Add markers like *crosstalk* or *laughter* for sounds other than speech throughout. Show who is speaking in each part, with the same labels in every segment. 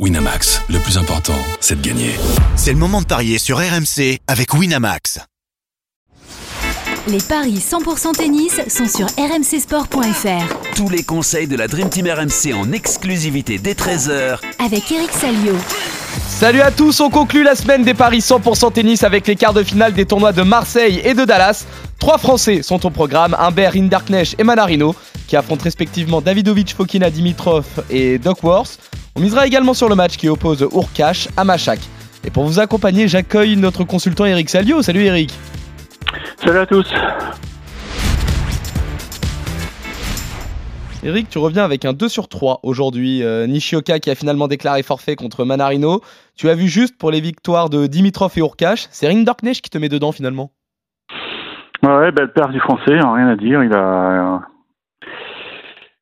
Speaker 1: Winamax, le plus important, c'est de gagner.
Speaker 2: C'est le moment de parier sur RMC avec Winamax.
Speaker 3: Les paris 100% tennis sont sur rmcsport.fr.
Speaker 4: Tous les conseils de la Dream Team RMC en exclusivité dès 13h
Speaker 3: Avec Eric Salio.
Speaker 5: Salut à tous, on conclut la semaine des paris 100% tennis avec les quarts de finale des tournois de Marseille et de Dallas. Trois Français sont au programme, Humbert, Rinderknecht et Manarino, qui affrontent respectivement Davidovic, Fokina, Dimitrov et Duckworth. On misera également sur le match qui oppose Urkash à Machak. Et pour vous accompagner, j'accueille notre consultant Eric Salio. Salut Eric.
Speaker 6: Salut à tous.
Speaker 5: Eric, tu reviens avec un 2 sur 3 aujourd'hui. Euh, Nishioka qui a finalement déclaré forfait contre Manarino. Tu as vu juste pour les victoires de Dimitrov et Urkash. C'est Rinderknecht qui te met dedans finalement.
Speaker 6: Ouais, belle perte du français, hein, rien à dire. Il a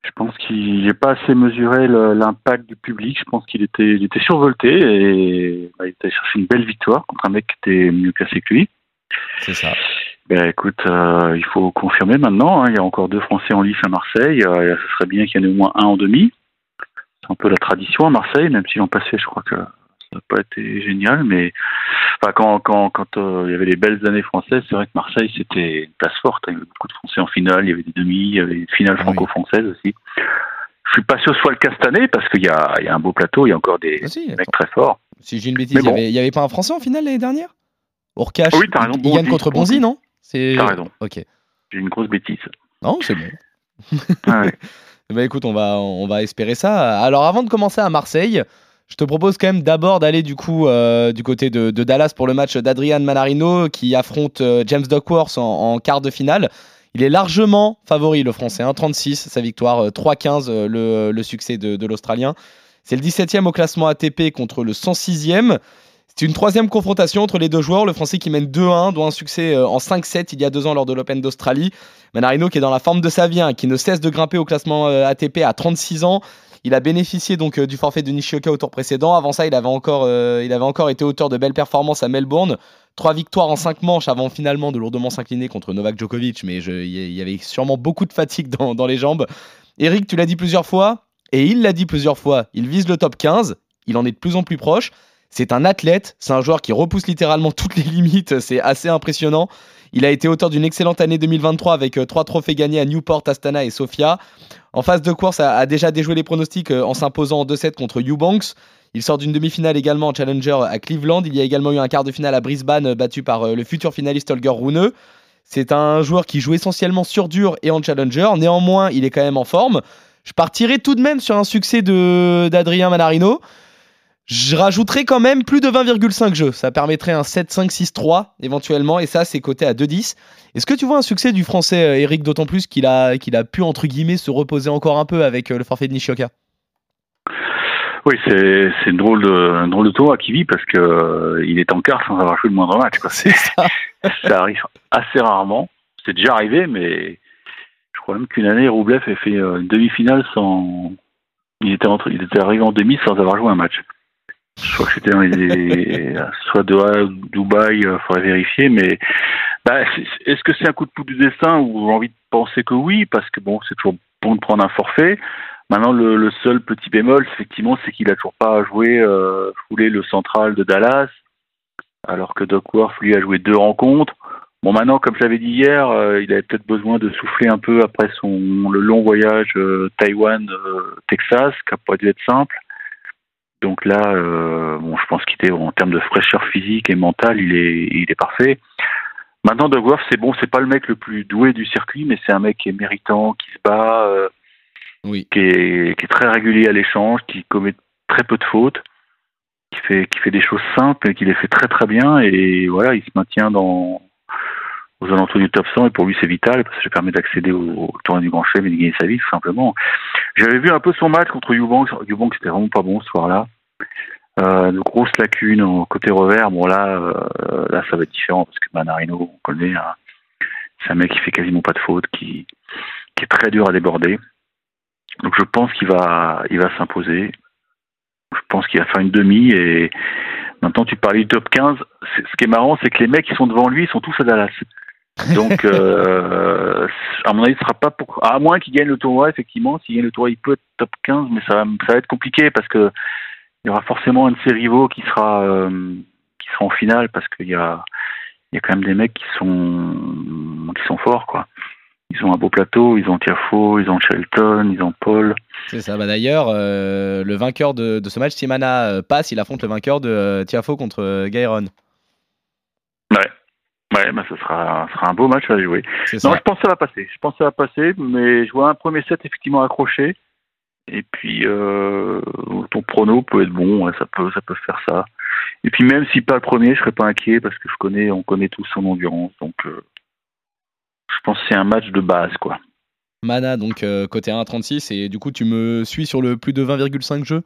Speaker 6: je pense qu'il n'a pas assez mesuré l'impact du public. Je pense qu'il était, il était survolté et bah, il était cherché une belle victoire contre un mec qui était mieux classé que lui.
Speaker 5: C'est ça.
Speaker 6: Ben écoute, euh, il faut confirmer maintenant. Hein. il y a encore deux Français en lice à Marseille. Euh, ce serait bien qu'il y en ait au moins un en demi. C'est un peu la tradition à Marseille, même si l'an passé, je crois que ça n'a pas été génial, mais enfin, quand, quand, quand euh, il y avait les belles années françaises, c'est vrai que Marseille, c'était une place forte. Hein. Il y avait beaucoup de Français en finale, il y avait des demi, il y avait des finales ah franco-françaises aussi. Je suis pas sûr que ce soit le cas cette année, parce qu'il y a, y a un beau plateau, il y a encore des ah mecs très forts.
Speaker 5: Si j'ai une bêtise, il n'y avait, pas un Français en finale l'année dernière? Orcash,
Speaker 6: oui, raison,
Speaker 5: il, gagne contre Bonzi, non?
Speaker 6: T'as raison.
Speaker 5: Ok.
Speaker 6: J'ai une grosse bêtise.
Speaker 5: Non, c'est bon. ah ouais. *laughs* bah écoute, on va, on va espérer ça. Alors avant de commencer à Marseille, je te propose quand même d'abord d'aller du coup euh, du côté de, Dallas pour le match d'Adrian Manarino qui affronte euh, James Duckworth en, quart de finale. Il est largement favori, le français, 1,36 sa victoire, 3,15 euh, le, succès de, l'Australien. C'est le 17e au classement ATP contre le 106e. C'est une troisième confrontation entre les deux joueurs. Le Français qui mène 2-1, dont un succès en 5-7 il y a deux ans lors de l'Open d'Australie. Manarino qui est dans la forme de sa vie, hein, qui ne cesse de grimper au classement ATP à 36 ans. Il a bénéficié donc euh, du forfait de Nishioka au tour précédent. Avant ça, il avait encore, euh, il avait encore été auteur de belles performances à Melbourne. Trois victoires en cinq manches avant finalement de lourdement s'incliner contre Novak Djokovic, mais il y avait sûrement beaucoup de fatigue dans, les jambes. Eric, tu l'as dit plusieurs fois, et il l'a dit plusieurs fois, il vise le top 15, il en est de plus en plus proche. C'est un athlète, c'est un joueur qui repousse littéralement toutes les limites, c'est assez impressionnant. Il a été auteur d'une excellente année 2023 avec euh, trois trophées gagnés à Newport, Astana et Sofia. En phase de course, a, déjà déjoué les pronostics euh, en s'imposant en 2-7 contre Eubanks. Il sort d'une demi-finale également en Challenger à Cleveland. Il y a également eu un quart de finale à Brisbane euh, battu par le futur finaliste Holger Rune. C'est un joueur qui joue essentiellement sur dur et en Challenger. Néanmoins, il est quand même en forme. Je partirai tout de même sur un succès d'Adrien Manarino. Je rajouterai quand même plus de 20,5 jeux. Ça permettrait un 7-5-6-3 éventuellement, et ça, c'est coté à 2-10. Est-ce que tu vois un succès du français euh, Eric, d'autant plus qu'il a, qu'il a pu, entre guillemets, se reposer encore un peu avec euh, le forfait de Nishioka?
Speaker 6: Oui, c'est c'est drôle de un drôle de tour à Kiwi parce que euh, il est en quart sans avoir joué le moindre match. C'est ça. *laughs* ça arrive assez rarement. C'est déjà arrivé, mais je crois même qu'une année Roublev a fait une demi-finale sans. Il était il était arrivé en demi sans avoir joué un match. Je *laughs* soit Doha, Dubaï, il euh, faudrait vérifier, mais bah, est-ce que c'est un coup de pouce du destin ou j'ai envie de penser que oui, parce que bon, c'est toujours bon de prendre un forfait. Maintenant, le, seul petit bémol, effectivement, c'est qu'il a toujours pas joué euh, le central de Dallas, alors que Duckworth lui a joué deux rencontres. Bon, maintenant, comme je l'avais dit hier, euh, il avait peut-être besoin de souffler un peu après son le long voyage euh, Taïwan-Texas, qui n'a pas dû être simple. Donc là, euh, bon, je pense qu'il était en termes de fraîcheur physique et mentale, il est, il est parfait. Maintenant, Douglas, c'est bon, c'est pas le mec le plus doué du circuit, mais c'est un mec qui est méritant, qui se bat, euh,
Speaker 5: oui.
Speaker 6: qui, est, qui est très régulier à l'échange, qui commet très peu de fautes, qui fait, qui fait des choses simples et qui les fait très très bien. Et voilà, il se maintient dans aux alentours du top 100 et pour lui c'est vital parce que ça permet d'accéder au, tournoi du Grand Chelem et de gagner sa vie tout simplement. J'avais vu un peu son match contre Eubank, Eubank c'était vraiment pas bon ce soir-là. Euh, de grosses lacunes côté revers. Bon là, euh, là ça va être différent parce que Manarino, on connaît, hein, c'est un mec qui fait quasiment pas de faute, qui, est très dur à déborder. Donc je pense qu'il va, il va s'imposer. Je pense qu'il va faire une demi et maintenant tu parlais du top 15. Ce qui est marrant, c'est que les mecs qui sont devant lui, sont tous à Dallas. Donc, euh, à mon avis, ce sera pas pour. À moins qu'il gagne le tournoi, effectivement. S'il gagne le tournoi, il peut être top 15, mais ça va, ça va être compliqué parce que il y aura forcément un de ses rivaux qui sera, qui sera en finale parce qu'il y a, il y a quand même des mecs qui sont, qui sont forts, quoi. Ils ont un beau plateau, ils ont Tiafo, ils ont Shelton, ils ont Paul.
Speaker 5: C'est ça. Bah d'ailleurs, le vainqueur de, de, ce match, Simana passe, il affronte le vainqueur de Tiafo contre Gairon.
Speaker 6: Ouais. Ouais, bah, ce sera, sera un beau match à jouer. Non, je pense que ça va passer. Je pense que ça va passer, mais je vois un premier set effectivement accroché. Et puis, euh, ton prono peut être bon, ça peut, ça peut faire ça. Et puis, même si pas le premier, je serais pas inquiet parce que je connais, on connaît tous son endurance. Donc, euh, je pense que c'est un match de base, quoi.
Speaker 5: Mana, donc euh, côté 1,36, et du coup, tu me suis sur le plus de 20,5 jeux,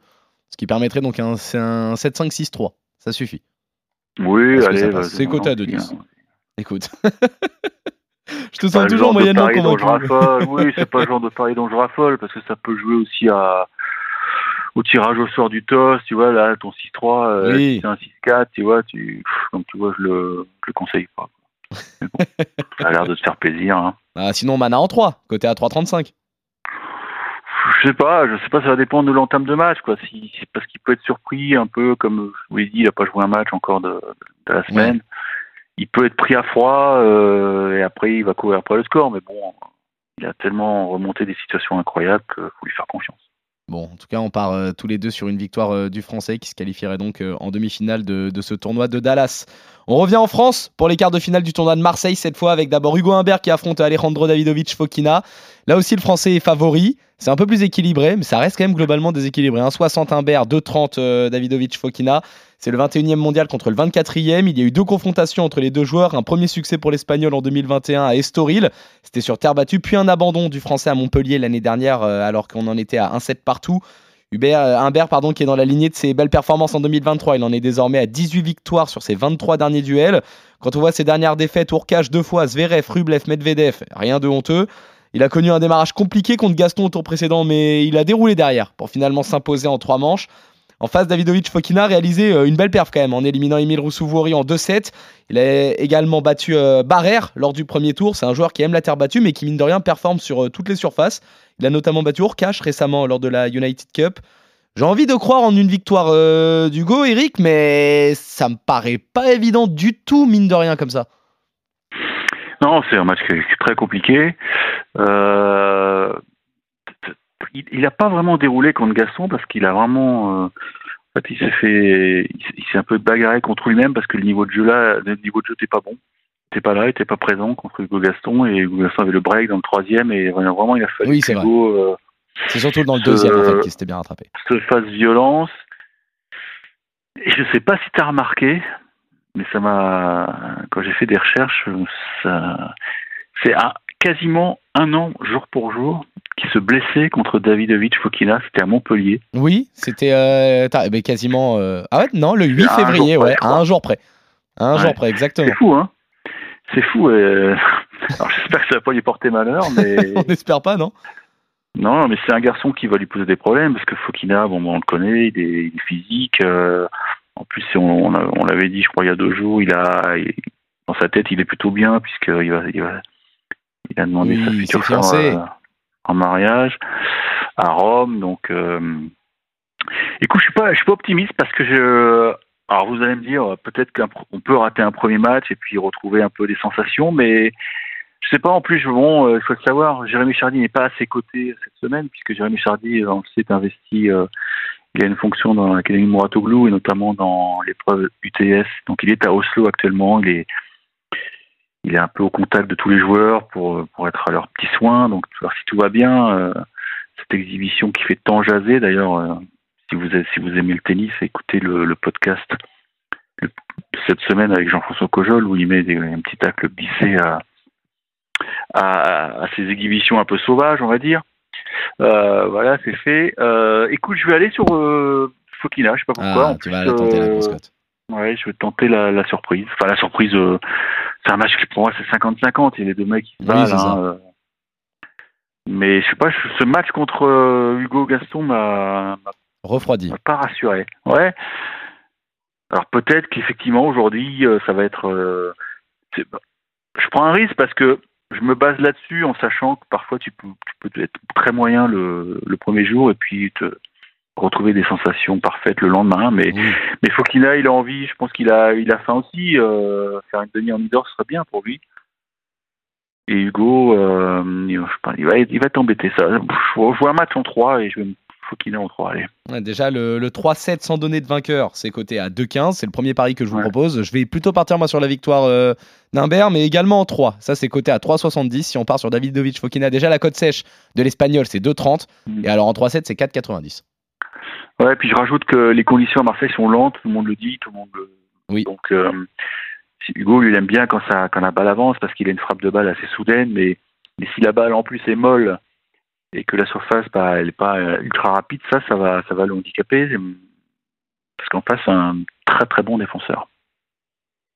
Speaker 5: ce qui permettrait donc un, un 7-5-6-3. Ça suffit.
Speaker 6: Oui, allez.
Speaker 5: C'est côté à 2,10. Écoute. *laughs* je te sens toujours moyennement convaincu. *laughs*
Speaker 6: oui, c'est pas le genre de pari dont je raffole, parce que ça peut jouer aussi à, au tirage au sort du toss, tu vois, là, ton 6-3, euh, c'est un 6-4, tu vois, tu, donc tu vois, je le, je le conseille pas. Bon, *laughs* ça a l'air de te faire plaisir. Hein.
Speaker 5: Ah, sinon, mana en 3, côté à 3,35.
Speaker 6: Je sais pas, je sais pas, ça va dépendre de l'entame de match, quoi. Si, parce qu'il peut être surpris, un peu comme je vous l'ai dit, il a pas joué un match encore de, de la semaine il peut être pris à froid euh, et après il va courir après le score. Mais bon, il a tellement remonté des situations incroyables qu'il faut lui faire confiance.
Speaker 5: Bon, en tout cas, on part euh, tous les deux sur une victoire euh, du Français qui se qualifierait donc en demi-finale de, ce tournoi de Dallas. On revient en France pour les quarts de finale du tournoi de Marseille, cette fois avec d'abord Hugo Humbert qui affronte Alejandro Davidovic Fokina. Là aussi, le Français est favori. C'est un peu plus équilibré, mais ça reste quand même globalement déséquilibré. 1,60 Humbert, 2,30 Davidovic Fokina. C'est le 21e mondial contre le 24e. Il y a eu deux confrontations entre les deux joueurs. Un premier succès pour l'Espagnol en 2021 à Estoril. C'était sur terre battue. Puis un abandon du Français à Montpellier l'année dernière, euh, alors qu'on en était à 1-7 partout. Hubert, euh, Humbert, pardon, qui est dans la lignée de ses belles performances en 2023. Il en est désormais à 18 victoires sur ses 23 derniers duels. Quand on voit ses dernières défaites, Urkash deux fois, Zverev, Rublev, Medvedev, rien de honteux. Il a connu un démarrage compliqué contre Gaston au tour précédent, mais il a déroulé derrière pour finalement s'imposer en trois manches. En face, Davidovic Fokina a réalisé euh, une belle perf quand même en éliminant Emile Roussouvori en 2-7. Il a également battu euh, Barrère lors du premier tour. C'est un joueur qui aime la terre battue mais qui mine de rien performe sur euh, toutes les surfaces. Il a notamment battu Urkash récemment lors de la United Cup. J'ai envie de croire en une victoire d'Hugo, Eric, mais ça me paraît pas évident du tout, mine de rien, comme ça.
Speaker 6: Non, c'est un match très compliqué. Euh, il n'a pas vraiment déroulé contre Gaston parce qu'il a vraiment. Euh, en fait, il s'est fait. Il s'est un peu bagarré contre lui-même parce que le niveau de jeu là, le niveau de jeu n'était pas bon. Il n'était pas là, il n'était pas présent contre Hugo Gaston et Hugo Gaston avait le break dans le troisième et vraiment il a fallu
Speaker 5: oui, c'est Hugo. Euh, c'est surtout dans le deuxième en fait qu'il s'était bien rattrapé.
Speaker 6: Se fasse violence. Et je sais pas si tu as remarqué, mais ça m'a. Quand j'ai fait des recherches, ça. C'est quasiment un an, jour pour jour, qui se blessait contre Davidovich Fokina, c'était à Montpellier.
Speaker 5: Oui, c'était euh, eh quasiment. Euh, ah ouais, non, le 8 février, ouais, à un jour près. un jour près, exactement.
Speaker 6: C'est fou, hein C'est fou. Euh... *laughs* Alors j'espère que ça va pas lui porter malheur, *laughs* mais.
Speaker 5: On n'espère pas, non?
Speaker 6: Non, mais c'est un garçon qui va lui poser des problèmes, parce que Fokina, bon, on le connaît, il est, il est physique. En plus, on, on, l'avait dit, je crois, il y a deux jours, il a. dans sa tête, il est plutôt bien, puisqu'il va, il va, il a demandé sa future femme en mariage à Rome. Donc, euh, écoute, je suis pas, je suis pas optimiste parce que je. Alors, vous allez me dire, peut-être qu'on peut rater un premier match et puis retrouver un peu des sensations, mais je sais pas. En plus, bon, euh, il faut le savoir, Jérémy Chardy n'est pas à ses côtés cette semaine puisque Jérémy Chardy, le sait, investi. Euh, il a une fonction dans l'Académie Mouratoglou et notamment dans l'épreuve UTS. Donc, il est à Oslo actuellement. Il est il est un peu au contact de tous les joueurs pour, pour être à leurs petits soins. Donc, si tout va bien, euh, cette exhibition qui fait tant jaser, d'ailleurs, euh, si, vous, si vous aimez le tennis, écoutez le, podcast cette semaine avec Jean-François Cojol où il met des, un petit tacle glissé à, à, à, ces exhibitions un peu sauvages, on va dire. Euh, voilà, c'est fait. écoute, je vais aller sur Fokina, je sais pas pourquoi.
Speaker 5: Ah, tu vas tenter la
Speaker 6: Ouais, je vais tenter la, la, surprise. Enfin, la surprise, euh, c'est un match qui pour moi c'est 50-50. Il y a les deux mecs qui se battent. Hein, euh. mais je sais pas, ce match contre euh, Hugo Gaston m'a
Speaker 5: refroidi.
Speaker 6: M'a pas rassuré. Ouais. Alors peut-être qu'effectivement aujourd'hui ça va être. je prends un risque parce que je me base là-dessus en sachant que parfois tu peux, tu peux être très moyen le, le premier jour et puis te, retrouver des sensations parfaites le lendemain. Mais mais Fokina, il a envie. Je pense qu'il a il a faim aussi. faire une demi en indoor, ce serait bien pour lui. Et Hugo, il, va, il va être embêté. Ça. Je vois un match en 3 et je vais me faut qu'il ait en 3. Allez.
Speaker 5: déjà, le, 3-7 sans donner de vainqueur, c'est coté à 2-15. C'est le premier pari que je vous propose. Je vais plutôt partir moi sur la victoire euh, d'Imbert, mais également en 3. Ça, c'est coté à 3,70. Si on part sur Davidovic Fokina, déjà la cote sèche de l'Espagnol, c'est 2,30. Mm. Et alors en 3-7, c'est 4,90.
Speaker 6: Ouais, puis je rajoute que les conditions à Marseille sont lentes. Tout le monde le dit, tout le monde le.
Speaker 5: Oui.
Speaker 6: Donc, euh, Hugo, lui, il aime bien quand, ça, quand la balle avance parce qu'il a une frappe de balle assez soudaine, mais, mais si la balle en plus est molle et que la surface bah, elle n'est pas euh, ultra rapide, ça, ça va, ça va le handicaper parce qu'en face, un très très bon défenseur.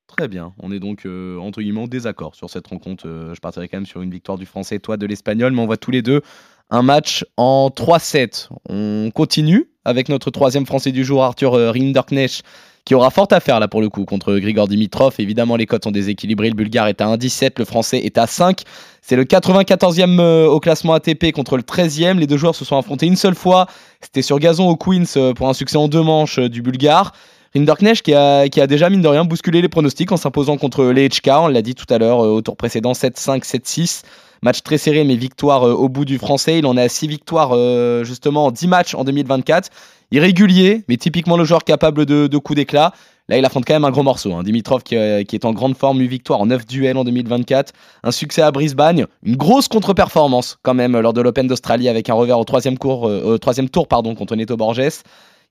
Speaker 5: Très bien, on est donc euh, entre guillemets en désaccord sur cette rencontre. Euh, je partirais quand même sur une victoire du français, toi de l'espagnol, mais on voit tous les deux un match en 3-7. On continue avec notre troisième français du jour, Arthur Rinderknecht, qui aura fort à faire là pour le coup contre Grigor Dimitrov. Évidemment, les cotes sont déséquilibrées. Le bulgare est à 1,17, le français est à 5. C'est le 94e euh, au classement ATP contre le 13e. Les deux joueurs se sont affrontés une seule fois. C'était sur gazon au Queens euh, pour un succès en deux manches euh, du bulgare. Rinderknecht qui a, qui a déjà, mine de rien, bousculé les pronostics en s'imposant contre les HK. On l'a dit tout à l'heure au tour précédent 7-5, 7-6. Match très serré, mais victoire au bout du français. Il en a 6 victoires justement en 10 matchs en 2024 irrégulier, mais typiquement le joueur capable de, coups d'éclat. Là, il affronte quand même un gros morceau. Hein. Dimitrov qui, euh, qui, est en grande forme, 8 victoires en 9 duels en 2024. Un succès à Brisbane. Une grosse contre-performance quand même lors de l'Open d'Australie avec un revers au troisième, euh, tour pardon, contre Neto Borges.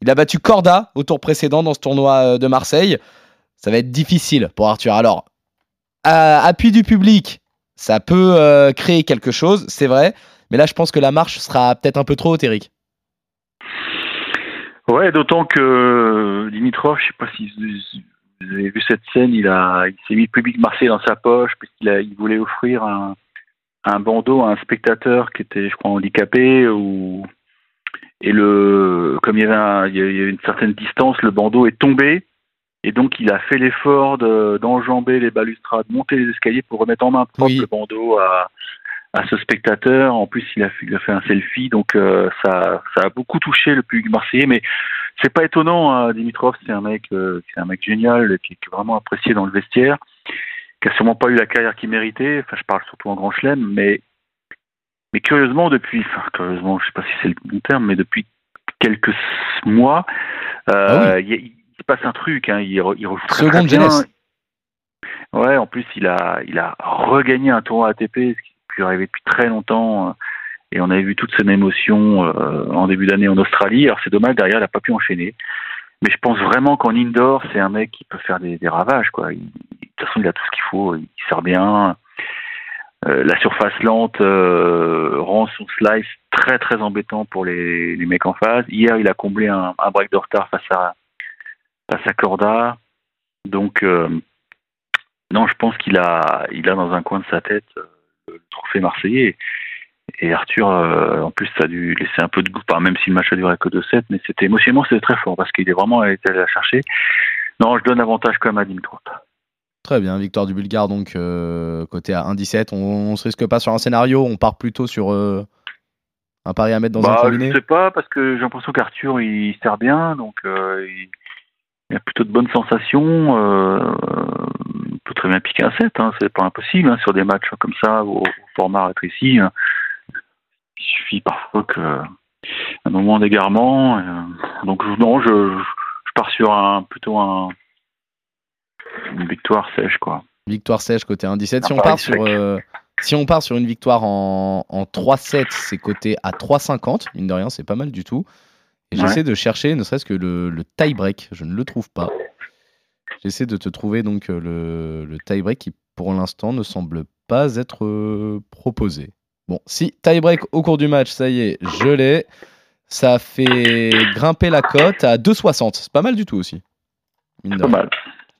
Speaker 5: Il a battu Corda au tour précédent dans ce tournoi euh, de Marseille. Ça va être difficile pour Arthur. Alors, appui du public, ça peut créer quelque chose, c'est vrai. Mais là, je pense que la marche sera peut-être un peu trop haute.
Speaker 6: Ouais, d'autant que euh, Dimitrov, je sais pas si vous avez vu cette scène, il a, il s'est mis le public marseillais dans sa poche puisqu'il a, il voulait offrir un, un bandeau à un spectateur qui était, je crois, handicapé ou et le, comme il y avait, il y avait une certaine distance, le bandeau est tombé et donc il a fait l'effort d'enjamber les balustrades, monter les escaliers pour remettre en main propre le bandeau à, à ce spectateur. En plus, il a, il a fait un selfie, donc euh, ça, ça a beaucoup touché le public marseillais. Mais c'est pas étonnant. Hein, Dimitrov, c'est un mec, euh, c'est un mec génial, qui, est vraiment apprécié dans le vestiaire, qui a sûrement pas eu la carrière qu'il méritait. Enfin, je parle surtout en Grand Chelem, mais mais curieusement depuis, enfin curieusement, je sais pas si c'est le bon terme, mais depuis quelques mois, euh, ah il, se passe un truc. Hein, il, il
Speaker 5: Seconde jeunesse.
Speaker 6: Ouais, en plus, il a, il a regagné un tournoi ATP, ce qui pu arriver depuis très longtemps. Euh, et on avait vu toute son émotion euh, en début d'année en Australie. Alors c'est dommage, derrière, il n'a pas pu enchaîner. Mais je pense vraiment qu'en indoor, c'est un mec qui peut faire des, ravages. Quoi. de toute façon, il a tout ce qu'il faut. Il sert bien. Euh, la surface lente rend son slice très très embêtant pour les, les, mecs en face. Hier, il a comblé un, break de retard face à, à Corda. Donc, non, je pense qu'il a, il a dans un coin de sa tête le trophée marseillais. Et Arthur, euh, en plus, ça a dû laisser un peu de goût, même si le match a duré que 2-7, mais c'était émotionnellement, c'était très fort parce qu'il est vraiment allé la chercher. Non, je donne avantage quand même à Dimitrov.
Speaker 5: Très bien, victoire du Bulgare, donc euh, côté à 1-17. On, ne se risque pas sur un scénario, on part plutôt sur euh, un pari à mettre dans un bah, combiné
Speaker 6: Je sais pas, parce que j'ai l'impression qu'Arthur, il sert bien, donc il, il, a plutôt de bonnes sensations peut très bien piquer un 7, hein, c'est pas impossible hein, sur des matchs comme ça, au, format rétréci. Hein. Il suffit parfois que un moment d'égarement. Euh, donc non, je, je, pars sur un plutôt un, une victoire sèche quoi.
Speaker 5: Victoire sèche côté 1-17. Si on part sur euh, si on part sur une victoire en, en 3-7, c'est côté à 3-50. Mine de rien, c'est pas mal du tout. Et j'essaie de chercher ne serait-ce que le, le tie-break. Je ne le trouve pas. J'essaie de te trouver donc euh, le, le tie-break qui, pour l'instant, ne semble pas être euh, proposé. Bon, si tie-break au cours du match, ça y est, je l'ai. Ça fait grimper la cote à 2,60. C'est pas mal du tout aussi.
Speaker 6: Pas mal.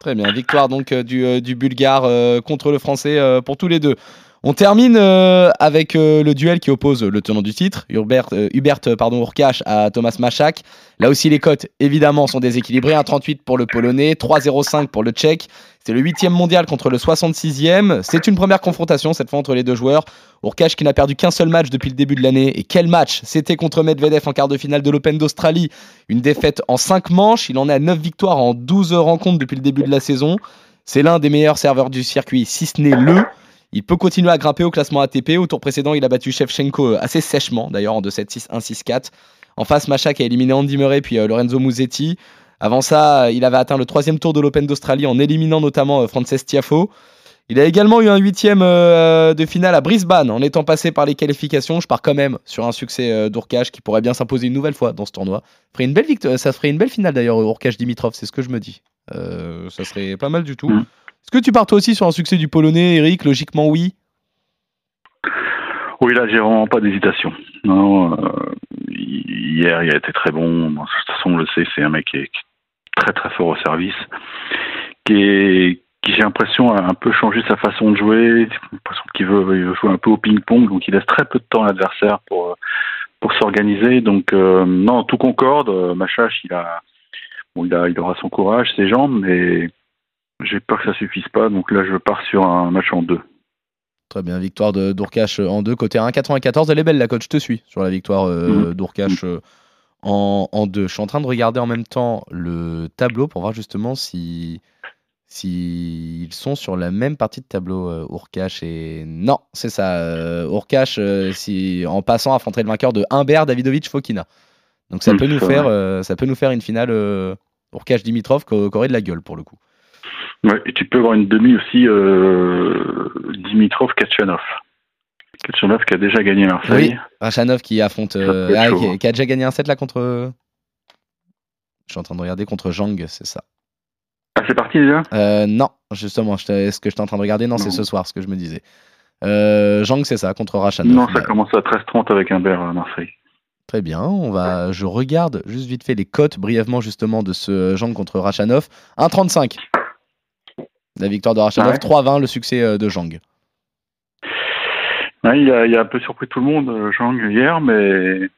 Speaker 5: Très bien. Victoire donc euh, du, du Bulgare contre le Français pour tous les deux. On termine euh, avec euh, le duel qui oppose le tenant du titre, Hubert, euh, Hubert pardon, Urkash à Thomas Machak. Là aussi, les cotes, évidemment, sont déséquilibrées. 1,38 pour le Polonais, 3,05 pour le Tchèque. C'est le 8 mondial contre le 66e. C'est une première confrontation, cette fois, entre les deux joueurs. Urkash qui n'a perdu qu'un seul match depuis le début de l'année. Et quel match C'était contre Medvedev en quart de finale de l'Open d'Australie. Une défaite en 5 manches. Il en est à 9 victoires en 12 rencontres depuis le début de la saison. C'est l'un des meilleurs serveurs du circuit, si ce n'est le. Il peut continuer à grimper au classement ATP. Au tour précédent, il a battu Shevchenko euh, assez sèchement, d'ailleurs en 2-7-6, 1-6-4. En face, Machak a éliminé Andy Murray puis euh, Lorenzo Musetti. Avant ça, il avait atteint le troisième tour de l'Open d'Australie en éliminant notamment euh, Frances Tiafo. Il a également eu un huitième de finale à Brisbane en étant passé par les qualifications. Je pars quand même sur un succès d'Urkash qui pourrait bien s'imposer une nouvelle fois dans ce tournoi. une belle ça ferait une belle finale d'ailleurs, Urkash Dimitrov, c'est ce que je me dis. ça serait pas mal du tout. Est-ce que tu pars toi aussi sur un succès du Polonais, Eric Logiquement, oui?
Speaker 6: Oui, là, j'ai vraiment pas d'hésitation. Euh, hier, il a été très bon. de toute façon, on le sait, c'est un mec qui est très très fort au service, qui j'ai l'impression a un peu changé sa façon de jouer, l'impression qu'il veut, veut, jouer un peu au ping-pong, donc il laisse très peu de temps à l'adversaire pour pour s'organiser. Donc euh, non, tout concorde. Machache, il il a, il aura son courage, ses jambes, mais j'ai peur que ça suffise pas, donc là je pars sur un match en deux.
Speaker 5: Très bien, victoire de Dourcache en deux, côté 1,94. Elle est belle la coach, je te suis sur la victoire euh, mmh. euh en, en, deux. Je suis en train de regarder en même temps le tableau pour voir justement si s'ils sont sur la même partie de tableau, euh, et. Non, c'est ça. Euh, si, en passant, affronterait le vainqueur de Humbert Davidovic Fokina. Donc ça, mmh, peut nous faire, ça peut nous faire une finale euh, Dimitrov qui aurait de la gueule pour le coup.
Speaker 6: Ouais, et tu peux avoir une demi aussi euh, Dimitrov Kachanov. Kachanov qui a déjà gagné Marseille. Oui,
Speaker 5: Kachanov qui affronte euh, ah, qui, a déjà gagné un set là contre Je suis en train de regarder contre Jang, c'est ça.
Speaker 6: Ah, c'est parti déjà?
Speaker 5: Euh, Non, justement, ce que j'étais en train de regarder, non, c'est ce soir ce que je me disais. Euh, Jang, c'est ça, contre Rachanov.
Speaker 6: Non, ça commence à 13-30 avec un à Marseille.
Speaker 5: Très bien, on va, je regarde juste vite fait les cotes brièvement justement de ce Jang contre Rachanov. 1,35. La victoire de Rachanov, 3-20, le succès euh, de Zhang.
Speaker 6: il, a, un peu surpris tout le monde, Zhang, euh, hier, mais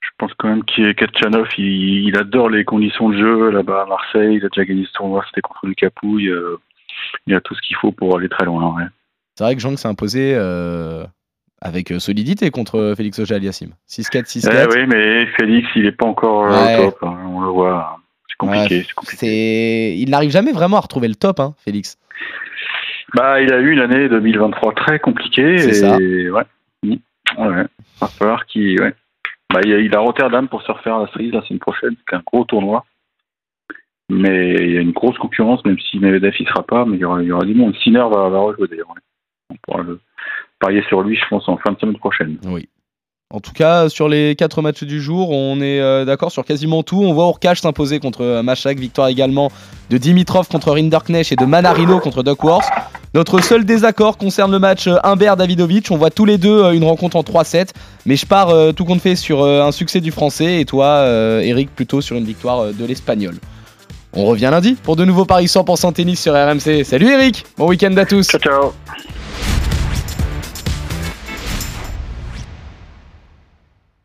Speaker 6: je pense quand même qu'il Kachanov, il, il, adore les conditions de jeu là-bas à Marseille. Il a déjà gagné ce tournoi, c'était contre le Capouille. Euh, il a tout ce qu'il faut pour aller très loin.
Speaker 5: C'est vrai que Zhang s'est imposé avec solidité contre Félix Auger Aliassime. 6-4, 6-4.
Speaker 6: oui, mais Félix, il n'est pas encore top. Hein, on le voit. C'est compliqué.
Speaker 5: Il n'arrive jamais vraiment à retrouver le top, hein, Félix.
Speaker 6: Bah, il a eu une année 2023 très compliquée. C'est ça. Ouais. Mmh. ouais. Va falloir qu'il. Ouais. Bah, il a Rotterdam pour se refaire la cerise la semaine prochaine. C'est un gros tournoi. Mais il y a une grosse concurrence, même si Medvedev il sera pas, mais il y aura, il y aura du monde. Sinner va, va rejouer d'ailleurs. On pourra le parier sur lui, je pense, en fin de semaine prochaine.
Speaker 5: Oui. En tout cas, sur les quatre matchs du jour, on est euh, d'accord sur quasiment tout. On voit Urkash s'imposer contre euh, Machak, victoire également de Dimitrov contre Rinderknecht et de Manarino contre Duckworth. Notre seul désaccord concerne le match euh, Humbert-Davidovic. On voit tous les deux une rencontre en 3-7. Mais je pars tout compte fait sur un succès du français et toi, Eric, plutôt sur une victoire de l'espagnol. On revient lundi pour de nouveaux paris 100% tennis sur RMC. Salut Eric, bon week-end à tous.
Speaker 6: Ciao, ciao.